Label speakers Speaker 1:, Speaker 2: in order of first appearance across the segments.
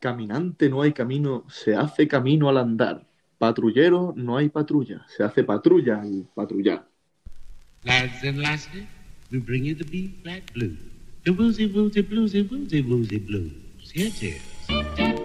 Speaker 1: Caminante no hay camino, se hace camino al andar. Patrullero no hay patrulla, se hace patrulla al patrullar.
Speaker 2: Lads and lasses, we bring you the B flat blues. The woozy woozy bluesy woozy woozy blues. Here it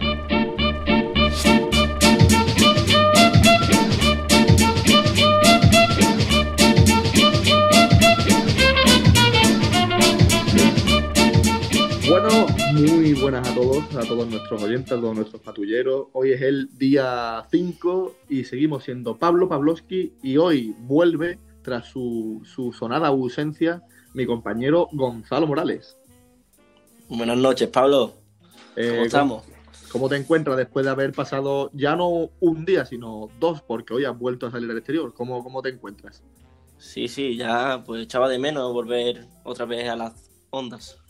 Speaker 1: buenas a todos, a todos nuestros oyentes, a todos nuestros patrulleros. Hoy es el día 5 y seguimos siendo Pablo Pavlovsky y hoy vuelve, tras su, su sonada ausencia, mi compañero Gonzalo Morales.
Speaker 3: Buenas noches, Pablo.
Speaker 1: Eh,
Speaker 3: ¿Cómo estamos?
Speaker 1: ¿Cómo te encuentras después de haber pasado ya no un día, sino dos, porque hoy has vuelto a salir al exterior? ¿Cómo, cómo te encuentras?
Speaker 3: Sí, sí, ya pues echaba de menos volver otra vez a las ondas.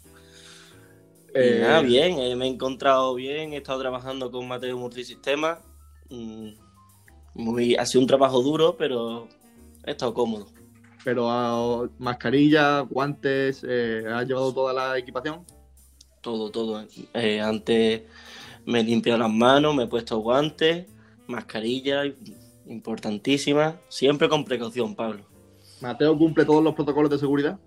Speaker 1: Eh,
Speaker 3: nada, bien, eh, me he encontrado bien, he estado trabajando con Mateo Multisistema. Mm, Muy, ha sido un trabajo duro, pero he estado cómodo.
Speaker 1: Pero ah, mascarilla, guantes, eh, ¿has llevado toda la equipación?
Speaker 3: Todo, todo. Eh, antes me he limpiado las manos, me he puesto guantes, mascarilla, importantísima. Siempre con precaución, Pablo.
Speaker 1: ¿Mateo cumple todos los protocolos de seguridad?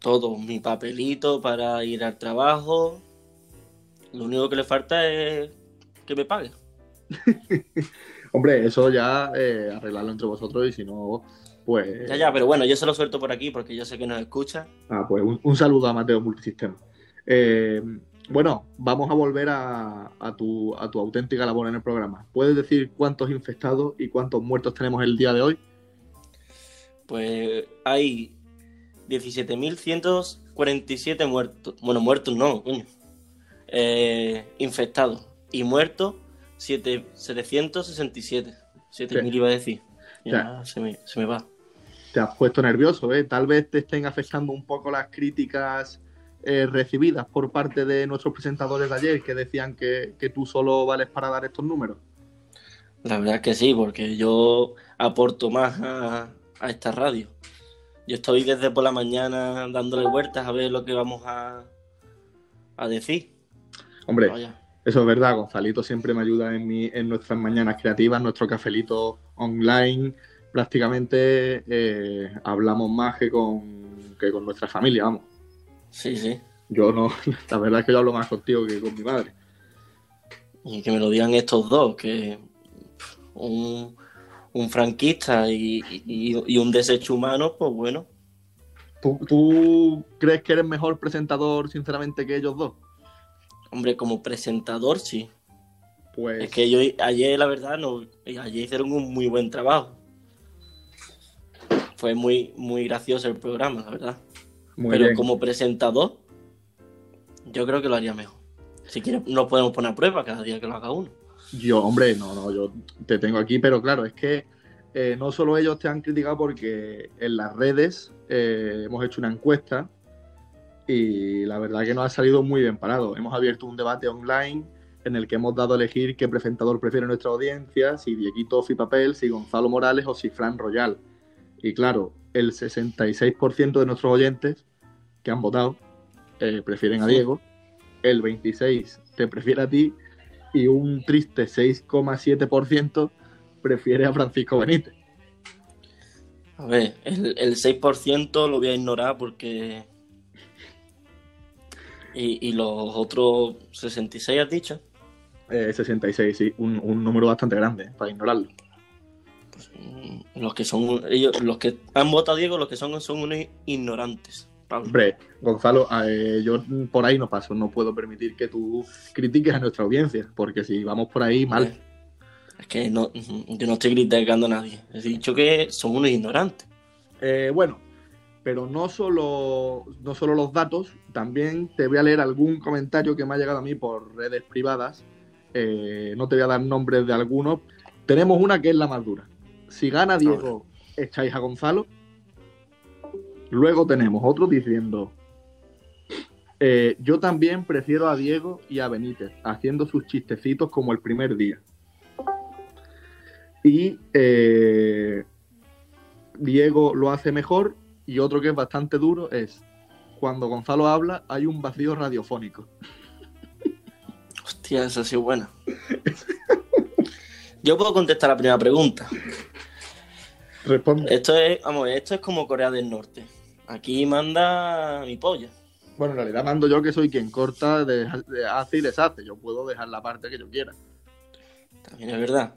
Speaker 3: Todo, mi papelito para ir al trabajo. Lo único que le falta es que me pague.
Speaker 1: Hombre, eso ya eh, arreglarlo entre vosotros y si no, pues...
Speaker 3: Ya, ya, pero bueno, yo se lo suelto por aquí porque yo sé que nos escucha.
Speaker 1: Ah, pues un, un saludo a Mateo Multisistema. Eh, bueno, vamos a volver a, a tu, a tu auténtica labor en el programa. ¿Puedes decir cuántos infectados y cuántos muertos tenemos el día de hoy?
Speaker 3: Pues hay 17.147 muertos. Bueno, muertos no, coño. Eh, infectados. Y muertos, siete- 767. 7.000 iba a decir. Ya se, me, se me va.
Speaker 1: Te has puesto nervioso, ¿eh? Tal vez te estén afectando un poco las críticas eh, recibidas por parte de nuestros presentadores de ayer que decían que, que tú solo vales para dar estos números.
Speaker 3: La verdad es que sí, porque yo aporto más a, a esta radio. Yo estoy desde por la mañana dándole vueltas a ver lo que vamos a, a decir.
Speaker 1: Hombre,
Speaker 3: Vaya.
Speaker 1: Eso es verdad, Gonzalito siempre me ayuda en, mi, en nuestras mañanas creativas, nuestro cafelito online. Prácticamente eh, hablamos más que con, que con nuestra familia, vamos.
Speaker 3: Sí, sí.
Speaker 1: Yo no, la verdad es que yo hablo más contigo que con mi madre.
Speaker 3: Y que me lo digan estos dos, que un, un franquista y, y- y un desecho humano, pues bueno.
Speaker 1: ¿Tú, tú crees que eres mejor presentador, sinceramente, que ellos dos?
Speaker 3: Hombre, como presentador, sí.
Speaker 1: Pues
Speaker 3: Es que yo ayer, la verdad, no, ayer hicieron un muy buen trabajo. Fue muy, muy gracioso el programa, la verdad.
Speaker 1: muy
Speaker 3: Pero
Speaker 1: bien.
Speaker 3: como presentador, yo creo que lo haría mejor. Si quieres, nos podemos poner a prueba cada día que lo haga uno.
Speaker 1: Yo, hombre, no, no, yo te tengo aquí, pero claro, es que eh, no solo ellos te han criticado porque en las redes eh, hemos hecho una encuesta y la verdad que nos ha salido muy bien parado. Hemos abierto un debate online en el que hemos dado a elegir qué presentador prefiere nuestra audiencia, si Dieguito Papel, si Gonzalo Morales o si Fran Royal. Y claro, el 66% de nuestros oyentes que han votado eh, prefieren a. Diego, el 26% te prefiere a ti y un triste 6,7% prefiere a Francisco Benítez.
Speaker 3: A ver, el, el 6% lo voy a ignorar porque... Y, y los otros 66 has dicho.
Speaker 1: Eh, 66, sí, un, un número bastante grande eh, para ignorarlo.
Speaker 3: Pues, mm, los que son ellos, los que han votado a Diego, los que son son unos ignorantes.
Speaker 1: Hombre, Gonzalo, eh, yo por ahí no paso, no puedo permitir que tú critiques a nuestra audiencia, porque si vamos por ahí, mal.
Speaker 3: Es que no, yo no estoy criticando a nadie. He dicho que son unos ignorantes.
Speaker 1: Eh, bueno, pero no solo, no solo los datos, también te voy a leer algún comentario que me ha llegado a mí por redes privadas. Eh, no te voy a dar nombres de algunos. Tenemos una que es la más dura. Si gana Diego, echáis a Gonzalo. Luego tenemos otro diciendo, eh, yo también prefiero a Diego y a Benítez, haciendo sus chistecitos como el primer día. Y eh, Diego lo hace mejor y otro que es bastante duro es cuando Gonzalo habla hay un vacío radiofónico.
Speaker 3: Hostia, esa ha sido buena. Yo puedo contestar la primera pregunta.
Speaker 1: Responde.
Speaker 3: Esto es, vamos, esto es como Corea del Norte. Aquí manda mi polla.
Speaker 1: Bueno, en realidad mando yo que soy quien corta, de, de hace y deshace. Yo puedo dejar la parte que yo quiera.
Speaker 3: También es verdad.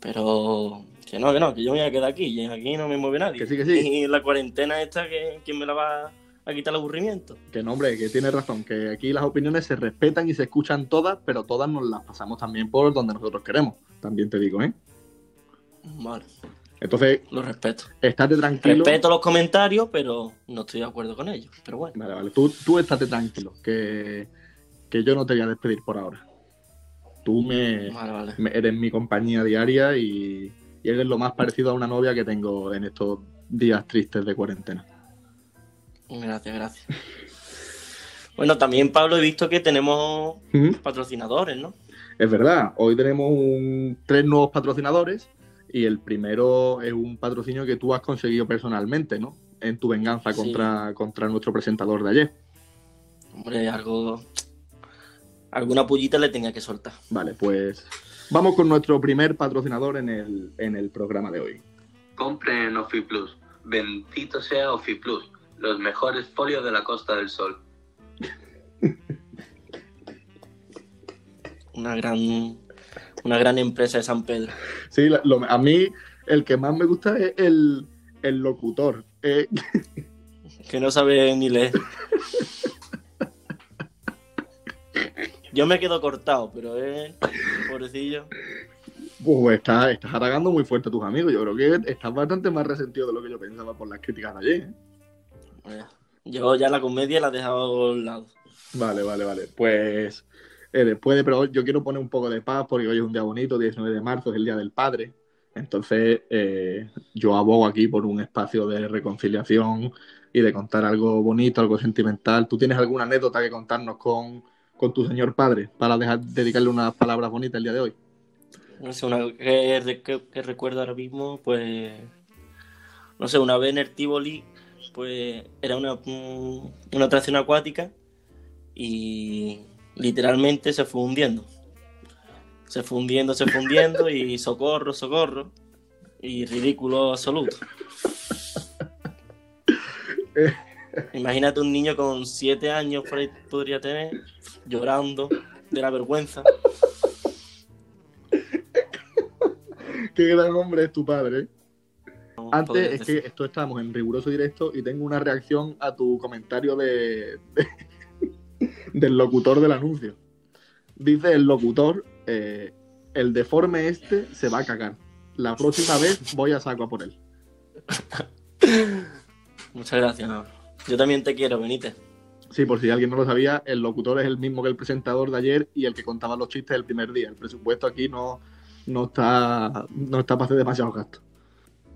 Speaker 3: Pero que no, que no, que yo me voy a quedar aquí. Y aquí no me mueve nadie.
Speaker 1: Que sí, que sí.
Speaker 3: Y la cuarentena esta, que ¿quién me la va a quitar el aburrimiento?
Speaker 1: Que no, hombre, que tiene razón, que aquí las opiniones se respetan y se escuchan todas, pero todas nos las pasamos también por donde nosotros queremos. También te digo, ¿eh?
Speaker 3: Vale,
Speaker 1: Entonces,
Speaker 3: lo respeto.
Speaker 1: estate tranquilo.
Speaker 3: Respeto los comentarios, pero no estoy de acuerdo con ellos. Pero bueno.
Speaker 1: Vale, vale. Tú, tú estate tranquilo, que, que yo no te voy a despedir por ahora. Tú me,
Speaker 3: Vale, vale.
Speaker 1: me- eres mi compañía diaria y, y eres lo más parecido a una novia que tengo en estos días tristes de cuarentena.
Speaker 3: Gracias, gracias. Bueno, también, Pablo, he visto que tenemos
Speaker 1: Ujú.
Speaker 3: patrocinadores, ¿no?
Speaker 1: Es verdad, hoy tenemos un- tres nuevos patrocinadores y el primero es un patrocinio que tú has conseguido personalmente, ¿no? En tu venganza
Speaker 3: Sí.
Speaker 1: contra, contra nuestro presentador de ayer.
Speaker 3: Hombre, algo. Alguna pullita le tenía que soltar.
Speaker 1: Vale, pues vamos con nuestro primer patrocinador en el, en el programa de hoy.
Speaker 4: Compren en OfiPlus. Bendito sea OfiPlus, los mejores folios de la Costa del Sol.
Speaker 3: Una gran. Una gran empresa de San Pedro.
Speaker 1: Sí, lo- a mí el que más me gusta es el, el locutor. Eh,
Speaker 3: Que no sabe ni leer. Yo me quedo cortado, pero él, pobrecillo.
Speaker 1: pues estás, estás atacando muy fuerte a tus amigos. Yo creo que estás bastante más resentido de lo que yo pensaba por las críticas de ayer. ¿eh?
Speaker 3: eh, Yo ya la comedia la he dejado a un lado.
Speaker 1: Vale, vale, vale. Pues eh, después de, pero yo quiero poner un poco de paz porque hoy es un día bonito, 19 de marzo, es el Día del Padre. Entonces eh, yo abogo aquí por un espacio de reconciliación y de contar algo bonito, algo sentimental. ¿Tú tienes alguna anécdota que contarnos con, con tu señor padre para dejar, dedicarle unas palabras bonitas el día de hoy?
Speaker 3: No sé, una que, que- recuerdo ahora mismo, pues. No sé, una vez en el Tivoli, pues era una, un- una atracción acuática y literalmente se fue hundiendo. Se fue hundiendo, se fue hundiendo y socorro, socorro. Y ridículo absoluto. Imagínate un niño con siete años por ahí podría tener, llorando de la vergüenza.
Speaker 1: Qué gran hombre es tu padre. Antes es
Speaker 3: decir.
Speaker 1: que esto estamos en riguroso directo y tengo una reacción a tu comentario de, de- del locutor del anuncio. Dice el locutor, eh, el deforme este se va a cagar. La próxima vez voy a saco a por él.
Speaker 3: Muchas gracias. Yo también te quiero, Benítez.
Speaker 1: Sí, por si alguien no lo sabía, el locutor es el mismo que el presentador de ayer y el que contaba los chistes el primer día. El presupuesto aquí no, no está no está para hacer demasiados gastos.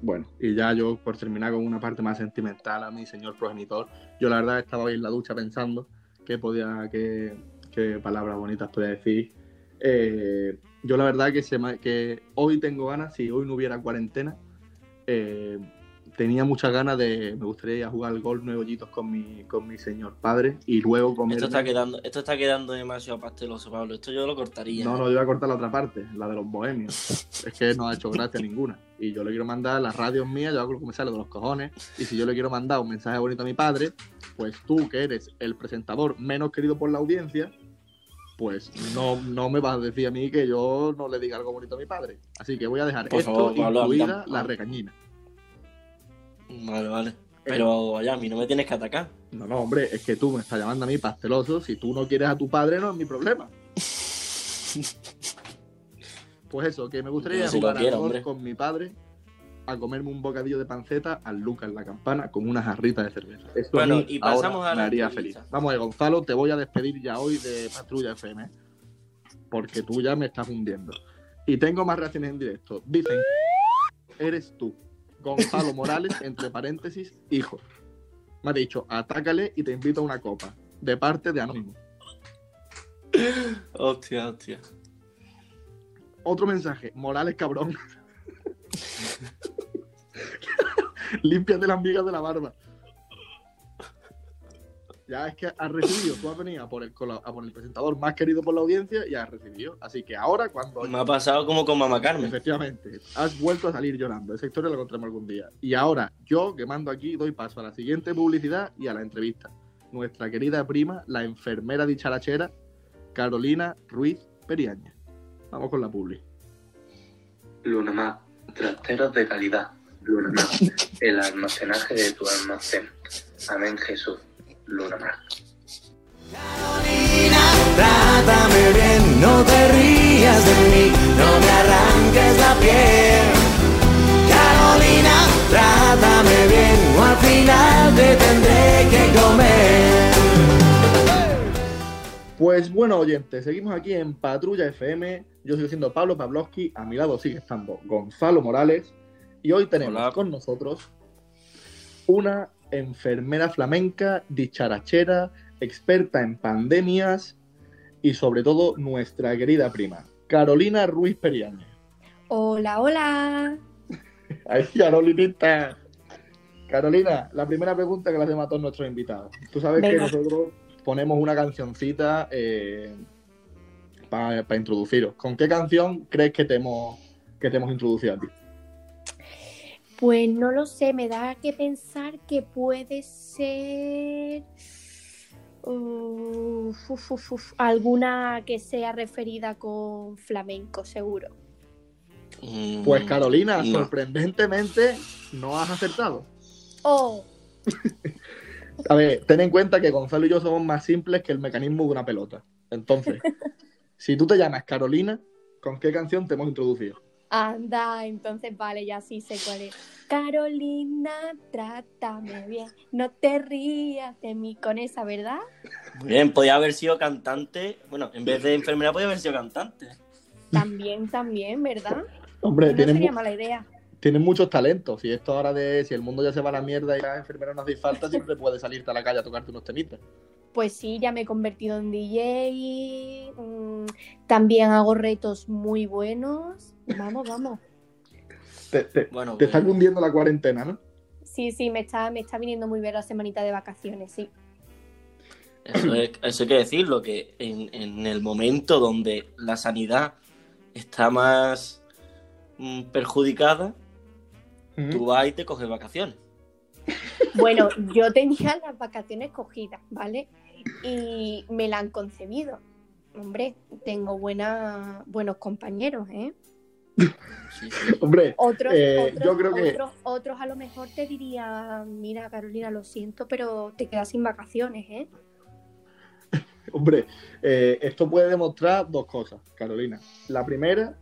Speaker 1: Bueno, y ya yo por terminar con una parte más sentimental a mi señor progenitor, yo la verdad estaba ahí en la ducha pensando qué podía, qué, qué palabras bonitas podía decir. Eh, yo la verdad que, se que hoy tengo ganas, si hoy no hubiera cuarentena, eh, tenía muchas ganas de, me gustaría ir a jugar al golf nueve hoyitos con mi, con mi señor padre y luego comer.
Speaker 3: Esto está quedando, esto está quedando demasiado pasteloso, Pablo. Esto yo lo cortaría.
Speaker 1: No, no, yo voy a cortar la otra parte, la de los bohemios. Es que no ha hecho gracia ninguna. Y yo le quiero mandar las radios mías, yo hago lo que me sale de los cojones. Y si yo le quiero mandar un mensaje bonito a mi padre, pues tú, que eres el presentador menos querido por la audiencia, pues no, no me vas a decir a mí que yo no le diga algo bonito a mi padre. Así que voy a dejar
Speaker 3: Por
Speaker 1: esto,
Speaker 3: favor, Pablo,
Speaker 1: incluida la recañina.
Speaker 3: Vale, vale. Pero vaya, a mí no me tienes que atacar.
Speaker 1: No, no, hombre, es que tú me estás llamando a mí pasteloso. Si tú no quieres a tu padre, no es mi problema. Pues eso, que me gustaría jugar
Speaker 3: quiero,
Speaker 1: golf
Speaker 3: hombre.
Speaker 1: con mi padre a comerme un bocadillo de panceta al Lucas la campana con una jarrita de cerveza. Eso
Speaker 3: Bueno,
Speaker 1: a
Speaker 3: y pasamos
Speaker 1: ahora
Speaker 3: a la
Speaker 1: me haría feliz. Vamos, eh, Gonzalo, te voy a despedir ya hoy de Patrulla FM porque tú ya me estás hundiendo. Y tengo más reacciones en directo. Dicen, eres tú, Gonzalo Morales, entre paréntesis, hijo. Me ha dicho, atácale y te invito a una copa. De parte de Anónimo.
Speaker 3: Hostia, hostia.
Speaker 1: Otro mensaje, Morales cabrón. Límpiate las migas de la barba. Ya es que has recibido, tú has venido a por, el, cola- a por el presentador más querido por la audiencia y has recibido. Así que ahora, cuando.
Speaker 3: Me ha pasado como con Mamá Carmen.
Speaker 1: Efectivamente, has vuelto a salir llorando. Esa historia la contaremos algún día. Y ahora, yo que mando aquí, doy paso a la siguiente publicidad y a la entrevista. Nuestra querida prima, la enfermera dicharachera, Carolina Ruiz Periaña. Vamos con la publi.
Speaker 4: Lunamar, trasteros de calidad. Lunamar, el almacenaje de tu almacén. Amén Jesús. Lunamar.
Speaker 5: Carolina, trátame bien, no te rías de mí, no me arranques la piel. Carolina, trátame bien, o al final te tendré que comer.
Speaker 1: Pues bueno, oyentes, seguimos aquí en Patrulla FM. Yo sigo siendo Pablo Pavlovsky, a mi lado sigue estando Gonzalo Morales. Y hoy tenemos
Speaker 3: Hola.
Speaker 1: con nosotros una enfermera flamenca, dicharachera, experta en pandemias y sobre todo nuestra querida prima, Carolina Ruiz Periaña.
Speaker 6: Hola, hola.
Speaker 1: Ay, Carolinita. Carolina, la primera pregunta que le hacemos a todos nuestros invitados. Tú sabes que nosotros ponemos una cancioncita para introduciros. ¿Con qué canción crees que te hemos, que te hemos introducido a ti?
Speaker 6: Pues no lo sé, me da que pensar que puede ser uf, uf, uf, uf, alguna que sea referida con flamenco, seguro.
Speaker 3: Mm,
Speaker 1: Pues Carolina,
Speaker 3: no.
Speaker 1: sorprendentemente no has acertado.
Speaker 6: Oh,
Speaker 1: A ver, ten en cuenta que Gonzalo y yo somos más simples que el mecanismo de una pelota. Entonces, si tú te llamas Carolina, ¿con qué canción te hemos introducido?
Speaker 6: Anda, entonces vale, ya sí sé cuál es. Carolina, trátame bien, no te rías de mí con esa, ¿verdad?
Speaker 3: Muy bien, podía haber sido cantante. Bueno, en vez de enfermera, podía haber sido cantante.
Speaker 6: También, también, ¿verdad?
Speaker 1: Hombre,
Speaker 6: No
Speaker 1: tienes,
Speaker 6: sería mala idea.
Speaker 1: tienes muchos talentos. Si esto ahora de si el mundo ya se va a la mierda y las enfermeras no hacen falta, siempre puedes salirte a la calle a tocarte unos temitas.
Speaker 6: Pues sí, ya me he convertido en DJ. También hago retos muy buenos. Vamos, vamos.
Speaker 1: Te, te-
Speaker 3: Bueno,
Speaker 1: te está cundiendo la cuarentena, ¿no?
Speaker 6: Sí, sí, me está, me está viniendo muy bien la semanita de vacaciones, sí.
Speaker 3: eso, es- eso hay que decirlo, que en, en el momento donde la sanidad está más mm, perjudicada, tú vas y te coges vacaciones.
Speaker 6: Bueno, yo tenía las vacaciones cogidas, ¿vale? Y me la han concebido. Hombre, tengo buena, buenos compañeros, ¿eh?
Speaker 3: Sí, sí.
Speaker 1: Hombre,
Speaker 6: Otros,
Speaker 1: Eh,
Speaker 6: otros,
Speaker 1: yo creo que-
Speaker 6: otros, otros a lo mejor te dirían, mira Carolina, lo siento, pero te quedas sin vacaciones, ¿eh?
Speaker 1: hombre, eh, esto puede demostrar dos cosas, Carolina. La primera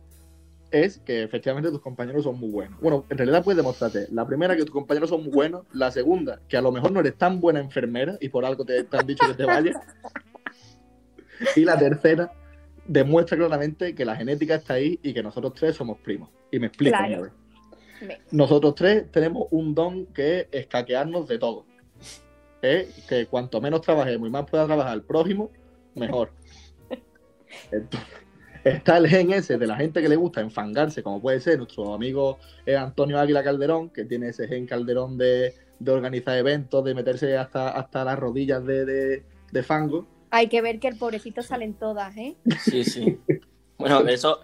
Speaker 1: es que efectivamente tus compañeros son muy buenos. Bueno, en realidad puede demostrarte. La primera, que tus compañeros son muy buenos. La segunda, que a lo mejor no eres tan buena enfermera y por algo te, te han dicho que te vayas. Y la tercera, demuestra claramente que la genética está ahí y que nosotros tres somos primos. Y me explico.
Speaker 6: Claro.
Speaker 1: Nosotros tres tenemos un don que es escaquearnos de todo. Es que cuanto menos trabajemos y más pueda trabajar el prójimo, mejor. Entonces, está el gen ese de la gente que le gusta enfangarse, como puede ser nuestro amigo eh, Antonio Águila Calderón, que tiene ese gen Calderón de, de organizar eventos, de meterse hasta, hasta las rodillas de, de- de fango.
Speaker 6: Hay que ver que el pobrecito salen todas, ¿eh?
Speaker 3: Sí, sí. Bueno, eso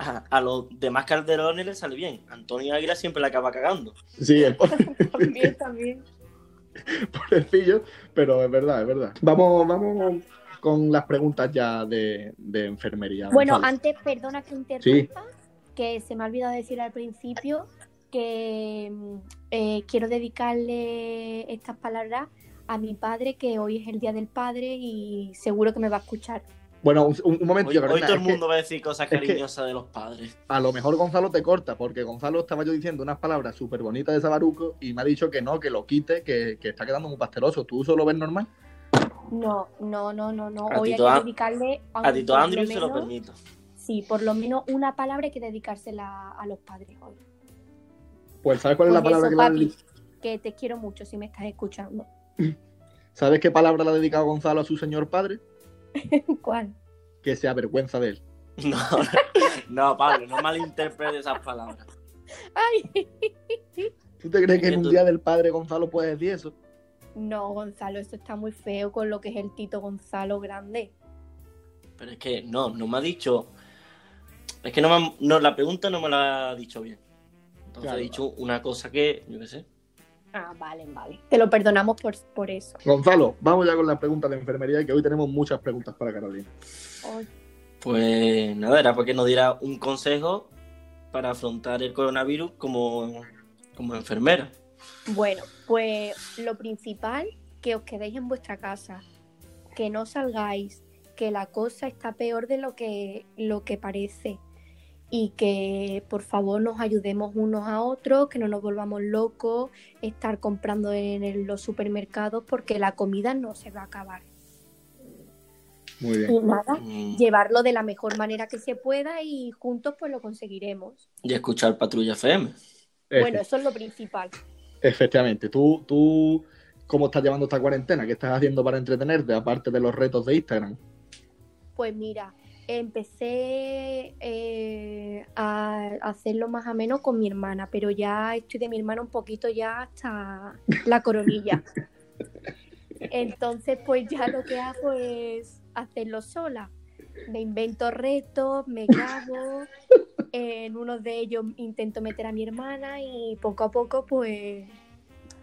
Speaker 3: a, a los demás calderones les sale bien. Antonio Águila siempre la acaba cagando.
Speaker 1: Sí, el
Speaker 6: También, también.
Speaker 1: pobrecillo, pero es verdad, es verdad. Vamos, vamos con las preguntas ya de, de enfermería.
Speaker 6: Bueno,
Speaker 1: Gonzalo.
Speaker 6: antes, perdona que interrumpa, que se me ha olvidado decir al principio que mm, eh, quiero dedicarle estas palabras a mi padre, que hoy es el Día del Padre y seguro que me va a escuchar.
Speaker 1: Bueno, un, un momento,
Speaker 3: Hoy, hoy
Speaker 1: Carolina,
Speaker 3: todo el
Speaker 1: que
Speaker 3: mundo va a decir cosas
Speaker 1: es que-
Speaker 3: cariñosas de los padres.
Speaker 1: a lo mejor Gonzalo te corta, porque Gonzalo estaba yo diciendo unas palabras súper bonitas de Sabaruco y me ha dicho que no, que lo quite, que, que está quedando muy pasteloso. ¿Tú solo ves normal?
Speaker 6: No, no, no, no, no.
Speaker 3: A
Speaker 6: Hoy hay
Speaker 3: Tito
Speaker 6: que
Speaker 3: A-
Speaker 6: dedicarle
Speaker 3: A Tito
Speaker 6: por
Speaker 3: Andrew
Speaker 6: lo
Speaker 3: se lo
Speaker 6: menos-
Speaker 3: permito.
Speaker 6: Sí, por lo menos una palabra hay que dedicársela a los padres hoy.
Speaker 1: Pues ¿sabes cuál es la palabra
Speaker 6: eso,
Speaker 1: que le
Speaker 6: papi,
Speaker 1: dedi-
Speaker 6: que te quiero mucho si me estás escuchando.
Speaker 1: ¿Sabes qué palabra le ha dedicado Gonzalo a su señor padre?
Speaker 6: ¿Cuál?
Speaker 1: Que se avergüenza de él.
Speaker 3: No, no, Pablo, no malinterpretes esas palabras.
Speaker 6: Ay,
Speaker 1: ¿Tú te crees que en un día del padre Gonzalo puede decir eso?
Speaker 6: No, Gonzalo, esto está muy feo con lo que es el Tito Gonzalo grande.
Speaker 3: Pero es que no, no me ha dicho. Es que no, me ha- no la pregunta no me la ha dicho bien. Entonces
Speaker 1: Claro.
Speaker 3: ha dicho una cosa que, yo qué sé.
Speaker 6: Ah, vale, vale. Te lo perdonamos por, por eso.
Speaker 1: Gonzalo, vamos ya con las preguntas de enfermería, que hoy tenemos muchas preguntas para Carolina.
Speaker 6: Ay,
Speaker 3: Pues nada, era porque nos diera un consejo para afrontar el coronavirus como, como enfermera.
Speaker 6: Bueno, pues lo principal, que os quedéis en vuestra casa, que no salgáis, que la cosa está peor de lo que, lo que parece y que por favor nos ayudemos unos a otros, que no nos volvamos locos, estar comprando en el- los supermercados porque la comida no se va a acabar.
Speaker 1: Muy
Speaker 6: Y
Speaker 1: bien.
Speaker 6: nada,
Speaker 3: Mm,
Speaker 6: llevarlo de la mejor manera que se pueda y juntos pues lo conseguiremos.
Speaker 3: Y escuchar Patrulla FM.
Speaker 6: Bueno, eso es lo principal.
Speaker 1: Efectivamente. ¿Tú, ¿Tú cómo estás llevando esta cuarentena? ¿Qué estás haciendo para entretenerte, aparte de los retos de Instagram?
Speaker 6: Pues mira, empecé eh, a hacerlo más o menos con mi hermana, pero ya estoy de mi hermana un poquito ya hasta la coronilla. Entonces, pues ya lo que hago es hacerlo sola. Me invento retos, me grabo, en uno de ellos intento meter a mi hermana y poco a poco, pues,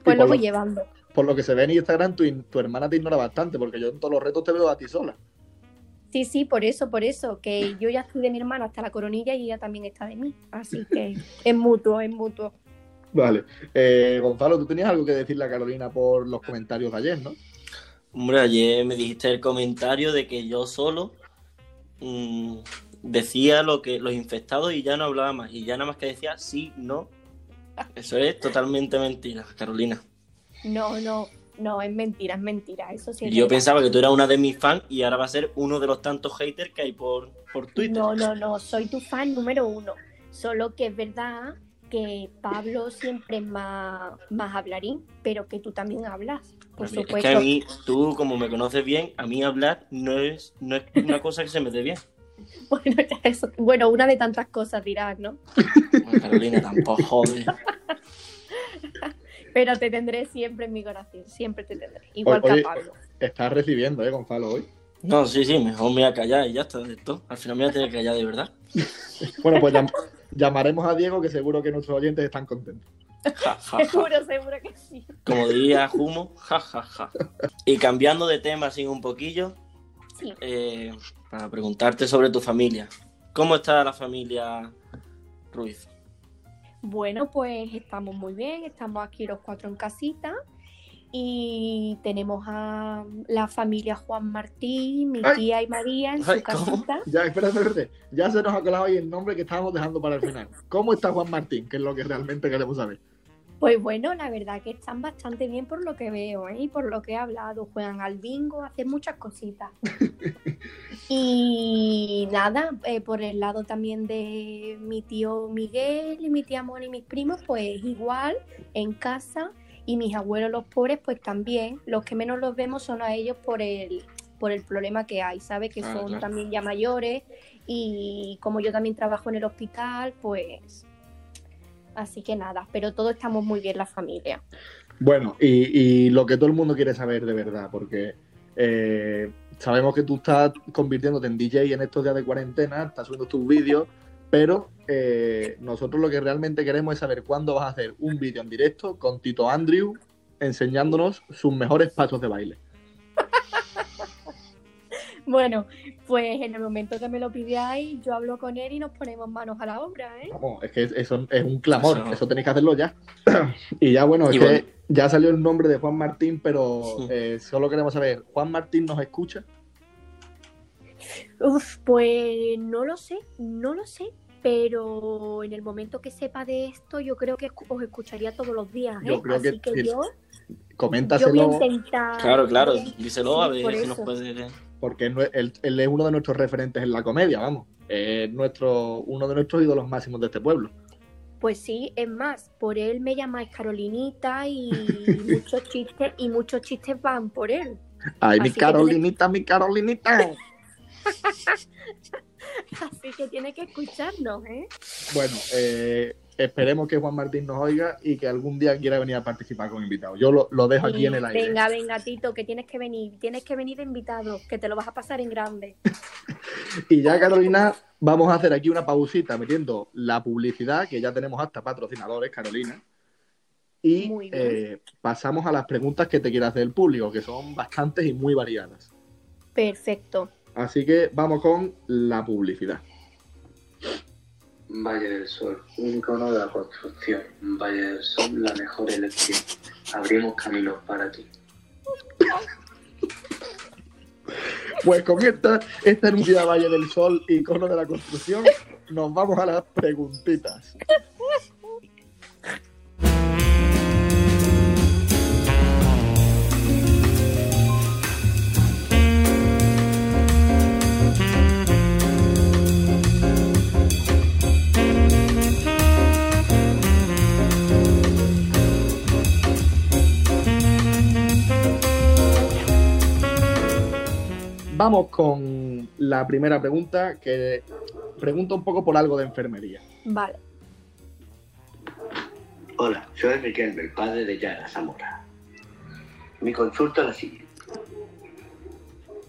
Speaker 6: pues lo voy
Speaker 1: lo-
Speaker 6: llevando.
Speaker 1: Por lo que se ve en Instagram, tu, tu hermana te ignora bastante, porque yo en todos los retos te veo a ti sola.
Speaker 6: Sí, sí, por eso, por eso, que yo ya estoy de mi hermano hasta la coronilla y ella también está de mí. Así que es mutuo, es mutuo.
Speaker 1: Vale. Eh, Gonzalo, tú tenías algo que decirle a Carolina por los comentarios de ayer, ¿no?
Speaker 3: Hombre, ayer me dijiste el comentario de que yo solo mm, decía lo que los infectados y ya no hablaba más. Y ya nada más que decía sí, no. Eso es totalmente mentira, Carolina.
Speaker 6: No, no, no, es mentira, es mentira. Eso sí. es
Speaker 3: Yo
Speaker 6: verdad.
Speaker 3: pensaba que tú eras una de mis fans y ahora va a ser uno de los tantos haters que hay por, por Twitter.
Speaker 6: No, no, no, soy tu fan número uno. Solo que es verdad que Pablo siempre es más, más hablarín, pero que tú también hablas, por
Speaker 3: mí- es
Speaker 6: supuesto.
Speaker 3: que a mí, tú como me conoces bien, a mí hablar no es, no es una cosa que se me dé bien.
Speaker 6: Bueno, eso- bueno, una de tantas cosas dirás, ¿no?
Speaker 3: Bueno, Carolina, tampoco joder.
Speaker 6: Pero te tendré siempre en mi corazón, siempre te tendré. Igual
Speaker 1: Oye,
Speaker 6: que a Pablo.
Speaker 1: Estás recibiendo, ¿eh, Gonzalo, hoy?
Speaker 3: No, sí, sí, mejor me voy a callar y ya está de todo. Al final me voy a tener que callar de verdad.
Speaker 1: Bueno, pues llam- llamaremos a Diego, que seguro que nuestros oyentes están contentos.
Speaker 3: Ja, ja, ja.
Speaker 6: Seguro, seguro que sí.
Speaker 3: Como diría Humo, ja, ja, ja. Y cambiando de tema así un poquillo,
Speaker 6: Sí.
Speaker 3: eh, para preguntarte sobre tu familia. ¿Cómo está la familia Ruiz?
Speaker 6: Bueno, pues estamos muy bien, estamos aquí los cuatro en casita y tenemos a la familia Juan Martín, mi
Speaker 1: Ay.
Speaker 6: tía y María en
Speaker 3: Ay,
Speaker 6: su
Speaker 3: ¿cómo?
Speaker 6: casita.
Speaker 1: Ya, espérate, espérate. Ya se nos ha colado ahí el nombre que estábamos dejando para el final. ¿Cómo está Juan Martín? Que es lo que realmente queremos saber.
Speaker 6: Pues bueno, la verdad que están bastante bien por lo que veo ¿eh? y por lo que he hablado. Juegan al bingo, hacen muchas cositas. y nada, eh, por el lado también de mi tío Miguel y mi tía Moni y mis primos, pues igual en casa. Y mis abuelos, los pobres, pues también. Los que menos los vemos son a ellos por el, por el problema que hay, ¿sabes? Que
Speaker 3: Ah,
Speaker 6: son
Speaker 3: claro.
Speaker 6: también ya mayores. Y como yo también trabajo en el hospital, pues Así que nada, pero todos estamos muy bien la familia.
Speaker 1: Bueno, y, lo que todo el mundo quiere saber de verdad, porque eh, sabemos que tú estás convirtiéndote en DJ en estos días de cuarentena, estás subiendo tus vídeos, pero eh, nosotros lo que realmente queremos es saber cuándo vas a hacer un vídeo en directo con Tito Andrew enseñándonos sus mejores pasos de baile.
Speaker 6: Bueno, pues en el momento que me lo pidáis, yo hablo con él y nos ponemos manos a la obra, ¿eh?
Speaker 1: Vamos, es que eso es un clamor,
Speaker 3: Eso-
Speaker 1: eso tenéis que hacerlo ya. y ya bueno, es
Speaker 3: Y
Speaker 1: que
Speaker 3: bueno.
Speaker 1: ya salió el nombre de Juan Martín, pero
Speaker 3: Sí.
Speaker 1: eh, solo queremos saber, ¿Juan Martín nos escucha?
Speaker 6: Uf, pues no lo sé, no lo sé, pero en el momento que sepa de esto, yo creo que os escucharía todos los días, ¿eh?
Speaker 1: Yo creo que
Speaker 6: Así que,
Speaker 1: sí.
Speaker 6: yo, yo voy a
Speaker 1: Coméntaselo,
Speaker 6: intentar...
Speaker 3: Claro, claro, díselo a ver si nos puede.
Speaker 1: Porque él, es uno de nuestros referentes en la comedia, vamos. Es nuestro, uno de nuestros ídolos máximos de este pueblo.
Speaker 6: Pues sí, es más, por él me llamáis Carolinita y muchos chistes, y muchos chistes van por él.
Speaker 1: Ay, mi
Speaker 6: Así
Speaker 1: Carolinita, mi Carolinita.
Speaker 6: Así que tiene que escucharnos, ¿eh?
Speaker 1: Bueno, eh, esperemos que Juan Martín nos oiga y que algún día quiera venir a participar como invitado. Yo lo, lo dejo aquí en el aire.
Speaker 6: Venga, venga, Tito, que tienes que venir. Tienes que venir de invitado, que te lo vas a pasar en grande.
Speaker 1: Y ya, Carolina, vamos a hacer aquí una pausita metiendo la publicidad, que ya tenemos hasta patrocinadores, Carolina. Y eh, pasamos a las preguntas que te quiere hacer el público, que son bastantes y muy variadas.
Speaker 6: Perfecto.
Speaker 1: Así que vamos con la publicidad.
Speaker 4: Valle del Sol, un icono de la construcción. Valle del Sol, la mejor elección. Abrimos caminos para ti.
Speaker 1: Pues con esta, esta Valle del Sol, icono de la construcción, nos vamos a las preguntitas. Vamos con la primera pregunta, que pregunta un poco por algo de enfermería.
Speaker 6: Vale.
Speaker 7: Hola, soy Riquelme, el padre de Yara Zamora. Mi consulta es la siguiente.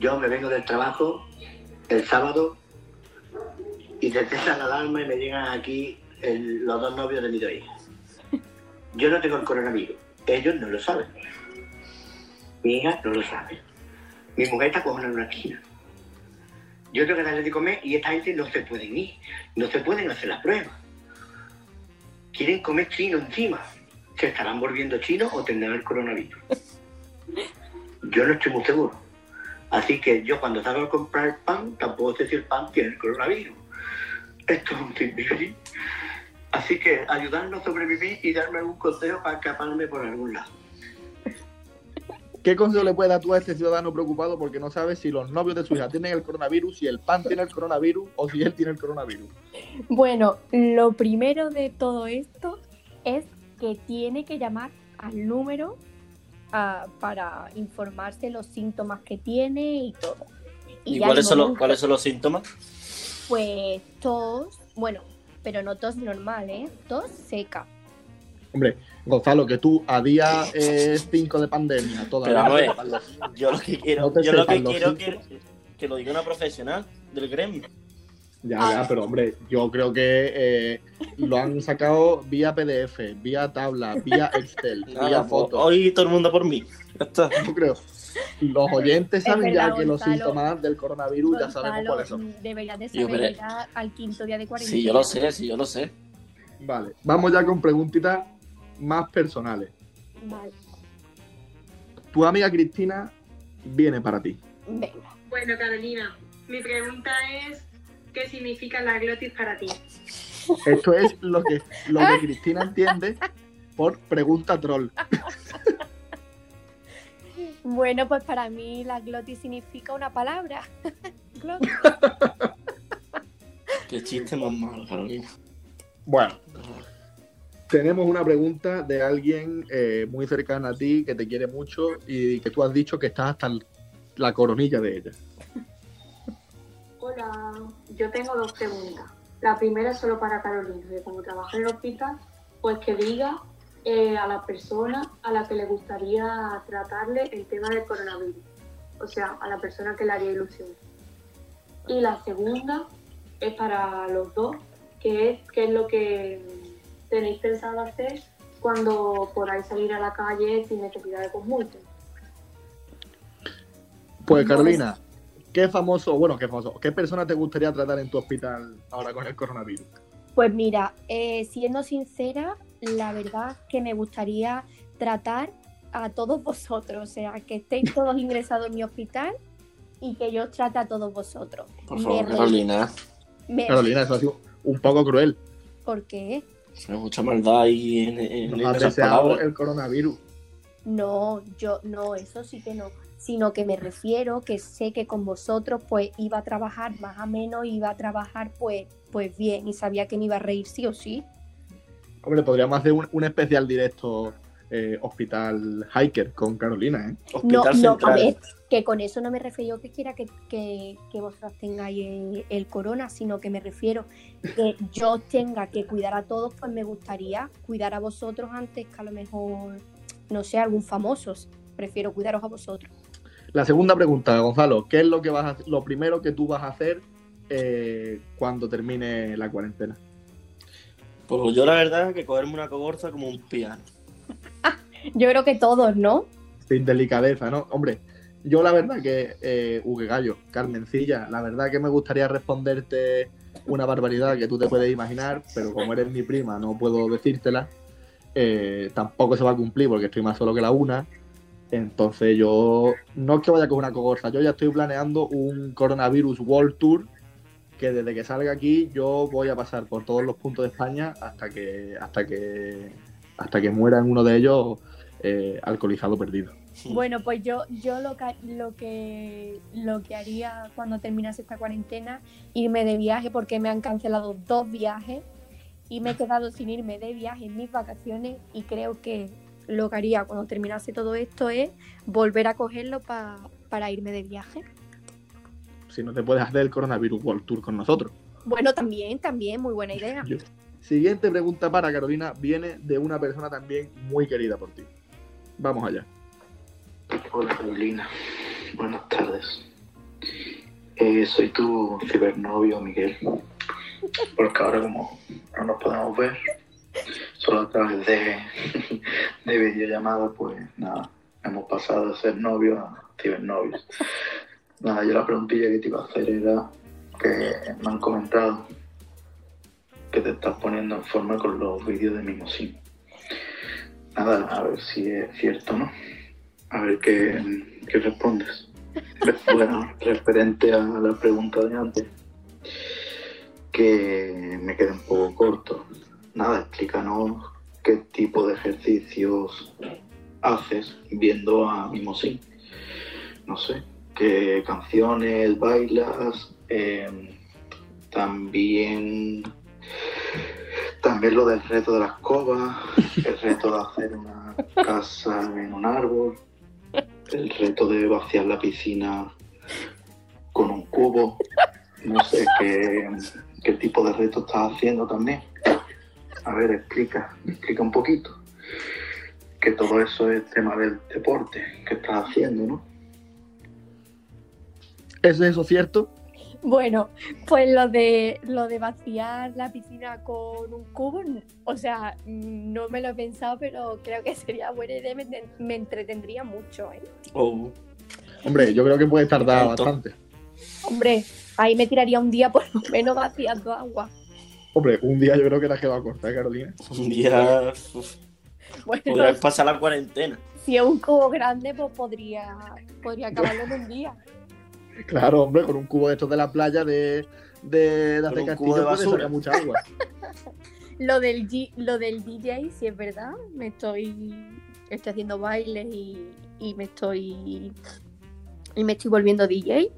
Speaker 7: Yo me vengo del trabajo el sábado y detectan la alarma y me llegan aquí el- los dos novios de mi dos hijas. Yo no tengo el coronavirus, ellos no lo saben. Mi hija no lo sabe. Mi mujer está cojonada una esquina. Yo tengo que darle de comer y esta gente no se pueden ir, no se pueden hacer las pruebas quieren comer chino encima. ¿Se estarán volviendo chinos o tendrán el coronavirus? Yo no estoy muy seguro. Así que yo cuando salgo a comprar pan, tampoco sé si el pan tiene el coronavirus. Esto es un sinvivir. Así que ayudarnos a sobrevivir y darme algún consejo para escaparme por algún lado.
Speaker 1: ¿Qué consejo le puedes dar tú a este ciudadano preocupado porque no sabe si los novios de su hija tienen el coronavirus, si el pan tiene el coronavirus o si él tiene el coronavirus?
Speaker 6: Bueno, lo primero de todo esto es que tiene que llamar al número ah, para informarse los síntomas que tiene y todo.
Speaker 3: ¿Y, cuáles, son los, cuáles son los síntomas?
Speaker 6: Pues tos, bueno, pero no tos normal, ¿eh? Tos seca.
Speaker 1: Hombre, Gonzalo, que tú a día 5 de pandemia todavía
Speaker 3: Pero, a ver.
Speaker 1: no
Speaker 3: Yo lo que quiero,
Speaker 1: No
Speaker 3: yo lo que quiero que, que lo diga una profesional del gremio.
Speaker 1: Ya,
Speaker 6: Ah.
Speaker 1: ya, pero hombre, yo creo que eh, lo han sacado vía PDF, vía tabla, vía Excel, vía
Speaker 3: Nada, pues,
Speaker 1: foto.
Speaker 3: hoy todo el mundo por mí. Ya está.
Speaker 1: Yo creo. Los oyentes
Speaker 6: Es
Speaker 1: saben ya que los síntomas del coronavirus ya sabemos cuáles son.
Speaker 6: mm, deberías de
Speaker 3: Yo
Speaker 6: saber ya al quinto día de cuarentena.
Speaker 3: Sí, yo lo sé, sí, yo lo sé.
Speaker 1: Vale, vamos ya con preguntitas más personales.
Speaker 6: Vale,
Speaker 1: Tu amiga Cristina viene para ti.
Speaker 6: venga.
Speaker 8: Bueno, Carolina, mi pregunta es, ¿qué significa la glotis para ti?
Speaker 1: Esto es lo que, lo que Cristina entiende por pregunta troll.
Speaker 6: Bueno, pues para mí la glotis significa una palabra. Glotis.
Speaker 3: Qué chiste más malo, Carolina.
Speaker 1: Bueno, tenemos una pregunta de alguien eh, muy cercana a ti que te quiere mucho y que tú has dicho que estás hasta la coronilla de ella.
Speaker 8: Hola, yo tengo dos preguntas. La primera es solo para Carolina, que como trabaja en el hospital, pues que diga eh, a la persona a la que le gustaría tratarle el tema del coronavirus. O sea, a la persona que le haría ilusión. Y la segunda es para los dos, que es qué es lo que tenéis pensado hacer cuando podáis salir a la calle sin necesidad de conmulsión.
Speaker 1: Pues Carolina, ¿qué famoso, bueno, qué famoso, qué persona te gustaría tratar en tu hospital ahora con el coronavirus?
Speaker 6: Pues mira, eh, siendo sincera, la verdad que me gustaría tratar a todos vosotros, o sea, que estéis todos ingresados en mi hospital y que yo os trate a todos vosotros.
Speaker 3: Por favor, Carolina.
Speaker 6: me-
Speaker 1: Carolina, eso ha sido un poco cruel.
Speaker 6: ¿Por qué?
Speaker 3: Hay mucha maldad ahí en, en-
Speaker 1: Nos ha
Speaker 3: esas
Speaker 1: deseado
Speaker 3: palabras.
Speaker 1: el coronavirus.
Speaker 6: No, yo no, eso sí que no, sino que me refiero que sé que con vosotros pues iba a trabajar más o menos, iba a trabajar pues, pues bien y sabía que me iba a reír sí o sí.
Speaker 1: Hombre, podríamos hacer un, un especial directo eh, hospital hiker con Carolina, ¿eh?
Speaker 6: No,
Speaker 3: Hospital
Speaker 6: no, a
Speaker 3: Central.
Speaker 6: ver, Que con eso no me refiero que quiera que, que, que vosotras tengáis el, el corona, sino que me refiero que yo tenga que cuidar a todos, pues me gustaría cuidar a vosotros antes que a lo mejor, no sé, algún famoso. Prefiero cuidaros a vosotros.
Speaker 1: La segunda pregunta, Gonzalo, ¿qué es lo que vas a hacer- lo primero que tú vas a hacer eh, cuando termine la cuarentena?
Speaker 3: Pues yo la verdad que cogerme una cogorza como un piano.
Speaker 6: Yo creo que todos, ¿no?
Speaker 1: Sin delicadeza, ¿no? Hombre, yo la verdad que, eh, Ugue Gallo, Carmencilla, la verdad que me gustaría responderte una barbaridad que tú te puedes imaginar, pero como eres mi prima no puedo decírtela. Eh, tampoco se va a cumplir porque estoy más solo que la una. Entonces yo no es que vaya con una cogorza, yo ya estoy planeando un coronavirus World Tour que desde que salga aquí yo voy a pasar por todos los puntos de España hasta que hasta que hasta que muera en uno de ellos eh, alcoholizado perdido.
Speaker 6: Bueno, pues yo, yo lo, que, lo, que, lo que haría cuando terminase esta cuarentena, irme de viaje porque me han cancelado dos viajes y me he quedado sin irme de viaje en mis vacaciones y creo que lo que haría cuando terminase todo esto es volver a cogerlo pa- para irme de viaje.
Speaker 1: Si no te puedes hacer el coronavirus World Tour con nosotros.
Speaker 6: Bueno, también, también, muy buena idea.
Speaker 1: Yo- Siguiente pregunta para Carolina viene de una persona también muy querida por ti. Vamos allá.
Speaker 4: Hola Carolina, buenas tardes. Eh, soy tu cibernovio Miguel, porque ahora como no nos podemos ver, solo a través de, de videollamada, pues nada, hemos pasado de ser novios a cibernovios. Nada, yo la preguntilla que te iba a hacer era que me han comentado que te estás poniendo en forma con los vídeos de Mimosín. Nada, a ver si es cierto, ¿no? A ver qué, qué respondes. Bueno, referente a la pregunta de antes, que me queda un poco corto. Nada, explícanos qué tipo de ejercicios haces viendo a Mimosín. No sé, qué canciones bailas, eh, también, también lo del reto de la escoba, el reto de hacer una casa en un árbol, el reto de vaciar la piscina con un cubo. No sé qué, qué tipo de reto estás haciendo también. A ver, explica, explica un poquito. Que todo eso es tema del deporte que estás haciendo, ¿no?
Speaker 1: ¿Es eso cierto?
Speaker 6: Bueno, pues lo de lo de vaciar la piscina con un cubo, o sea, no me lo he pensado, pero creo que sería buena idea, me, me entretendría mucho, ¿eh?
Speaker 3: Oh,
Speaker 1: Hombre, yo creo que puede tardar bastante.
Speaker 6: Hombre, ahí me tiraría un día por lo menos vaciando agua.
Speaker 1: Hombre, un día yo creo que la que va a cortar, Carolina.
Speaker 3: un día
Speaker 6: Bueno,
Speaker 3: podrás pasar la cuarentena.
Speaker 6: si es un cubo grande, pues podría, podría acabarlo en un día.
Speaker 1: Claro, hombre, con un cubo de estos de la playa de, de, de hacer castillo
Speaker 3: de
Speaker 1: puede sacar mucha agua.
Speaker 6: Lo del, G- lo del DJ, si es verdad, me estoy, estoy haciendo bailes y, y me estoy y me estoy volviendo DJ.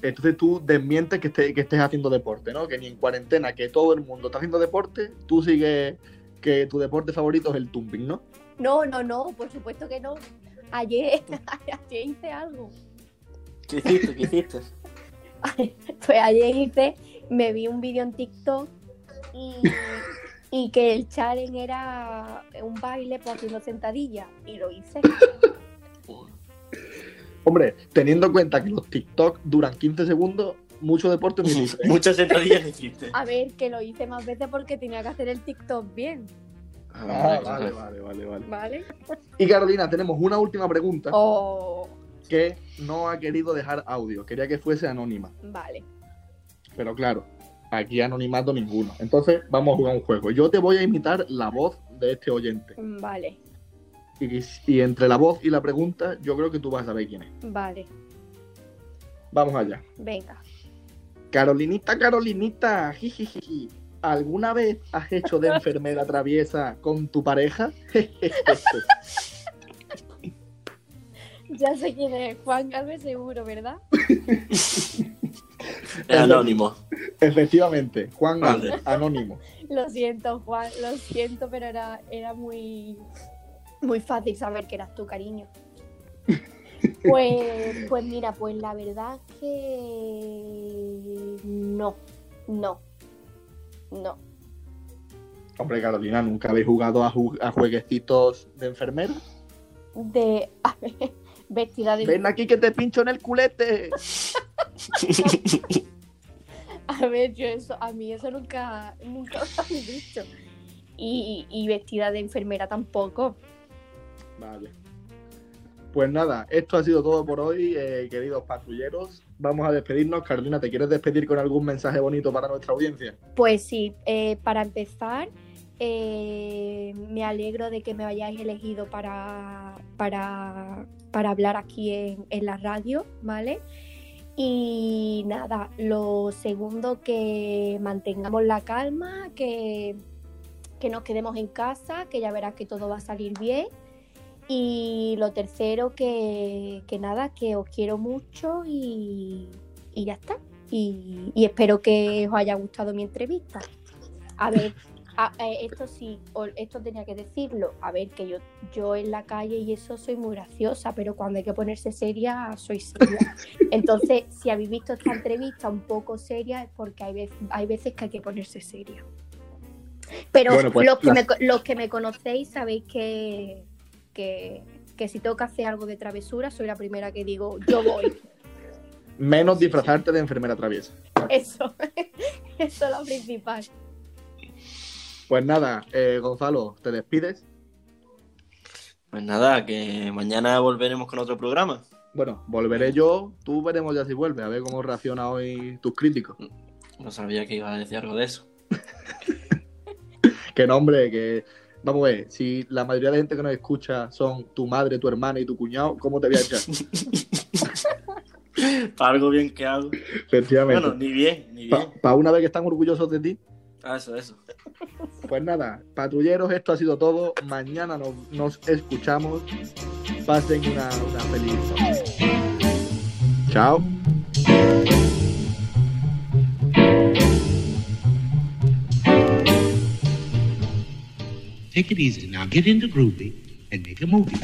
Speaker 1: Entonces tú desmientes que, esté- que estés haciendo deporte, ¿no? Que ni en cuarentena, que todo el mundo está haciendo deporte, tú sigues que tu deporte favorito es el tumbing, ¿no?
Speaker 6: No, no, no, por supuesto que no. Ayer, ayer hice algo.
Speaker 3: ¿Qué hiciste? ¿Qué hiciste?
Speaker 6: Pues ayer hice, me vi un vídeo en TikTok y, y que el challenge era un baile por haciendo sentadillas y lo hice.
Speaker 1: Hombre, teniendo en cuenta que los TikTok duran 15 segundos, mucho deporte no hiciste.
Speaker 3: Muchas sentadillas hiciste.
Speaker 6: A ver, que lo hice más veces porque tenía que hacer el TikTok bien,
Speaker 1: Ah, vale, vale, vale, vale.
Speaker 6: ¿vale?
Speaker 1: Y Carolina, tenemos una última pregunta
Speaker 6: Oh,
Speaker 1: que no ha querido dejar audio. Quería que fuese anónima.
Speaker 6: vale.
Speaker 1: Pero claro, aquí anonimato ninguno. Entonces, vamos a jugar un juego. Yo te voy a imitar la voz de este oyente.
Speaker 6: Vale,
Speaker 1: Y, y entre la voz y la pregunta, yo creo que tú vas a saber quién es.
Speaker 6: vale.
Speaker 1: Vamos allá.
Speaker 6: Venga.
Speaker 1: Carolinita, Carolinita, jijijiji. ¿Alguna vez has hecho de enfermera traviesa con tu pareja?
Speaker 6: Ya sé quién es, Juan Galvez seguro, ¿verdad?
Speaker 3: Es anónimo.
Speaker 1: Efectivamente, Juan
Speaker 3: Vale.
Speaker 1: Galvez, anónimo.
Speaker 6: Lo siento, Juan, lo siento, pero era, era muy, muy fácil saber que eras tú, cariño. Pues, pues mira, pues la verdad que no, no, no.
Speaker 1: Hombre, Carolina, ¿nunca habéis jugado a, ju- a jueguecitos de enfermera?
Speaker 6: De a ver, vestida de
Speaker 1: Ven aquí que te pincho en el culete.
Speaker 6: A ver, yo eso, a mí eso nunca, nunca me han dicho. Y, y vestida de enfermera tampoco.
Speaker 1: Vale. Pues nada, esto ha sido todo por hoy, eh, queridos patrulleros. Vamos a despedirnos. Carolina, ¿te quieres despedir con algún mensaje bonito para nuestra audiencia?
Speaker 6: Pues sí, eh, para empezar, eh, me alegro de que me hayáis elegido para, para, hablar aquí en, en la radio, ¿vale? Y nada, lo segundo, que mantengamos la calma, que, que nos quedemos en casa, que ya verás que todo va a salir bien. Y lo tercero, que, que nada, que os quiero mucho y, y ya está. Y, y espero que os haya gustado mi entrevista. A ver, a- eh, esto sí, esto tenía que decirlo. A ver, que yo, yo en la calle y eso soy muy graciosa, pero cuando hay que ponerse seria, soy seria. Entonces, si habéis visto esta entrevista un poco seria, es porque hay, vez- hay veces que hay que ponerse seria. Pero
Speaker 1: Bueno, pues,
Speaker 6: los, que
Speaker 1: las-
Speaker 6: me, los que me conocéis sabéis que, que, que si tengo que hacer algo de travesura, soy la primera que digo, yo voy.
Speaker 1: Menos disfrazarte de enfermera traviesa.
Speaker 6: Eso, eso es lo principal.
Speaker 1: Pues nada, eh, Gonzalo, ¿te despides?
Speaker 3: Pues nada, que mañana volveremos con otro programa.
Speaker 1: Bueno, volveré yo, tú veremos ya si vuelve, a ver cómo reacciona hoy tus críticos.
Speaker 3: No sabía que iba a decir algo de eso.
Speaker 1: Que nombre, que... Vamos a ver, si la mayoría de gente que nos escucha son tu madre, tu hermana y tu cuñado, ¿cómo te voy a echar?
Speaker 3: Para algo bien que hago.
Speaker 1: Efectivamente.
Speaker 3: Bueno, ni bien, ni bien.
Speaker 1: Para una vez que están orgullosos de ti,
Speaker 3: eso, eso.
Speaker 1: Pues nada, patrulleros, esto ha sido todo. Mañana nos, nos escuchamos. Pasen una, una feliz noche. Chao.
Speaker 2: Take it easy now. Get into groovy and make a movie.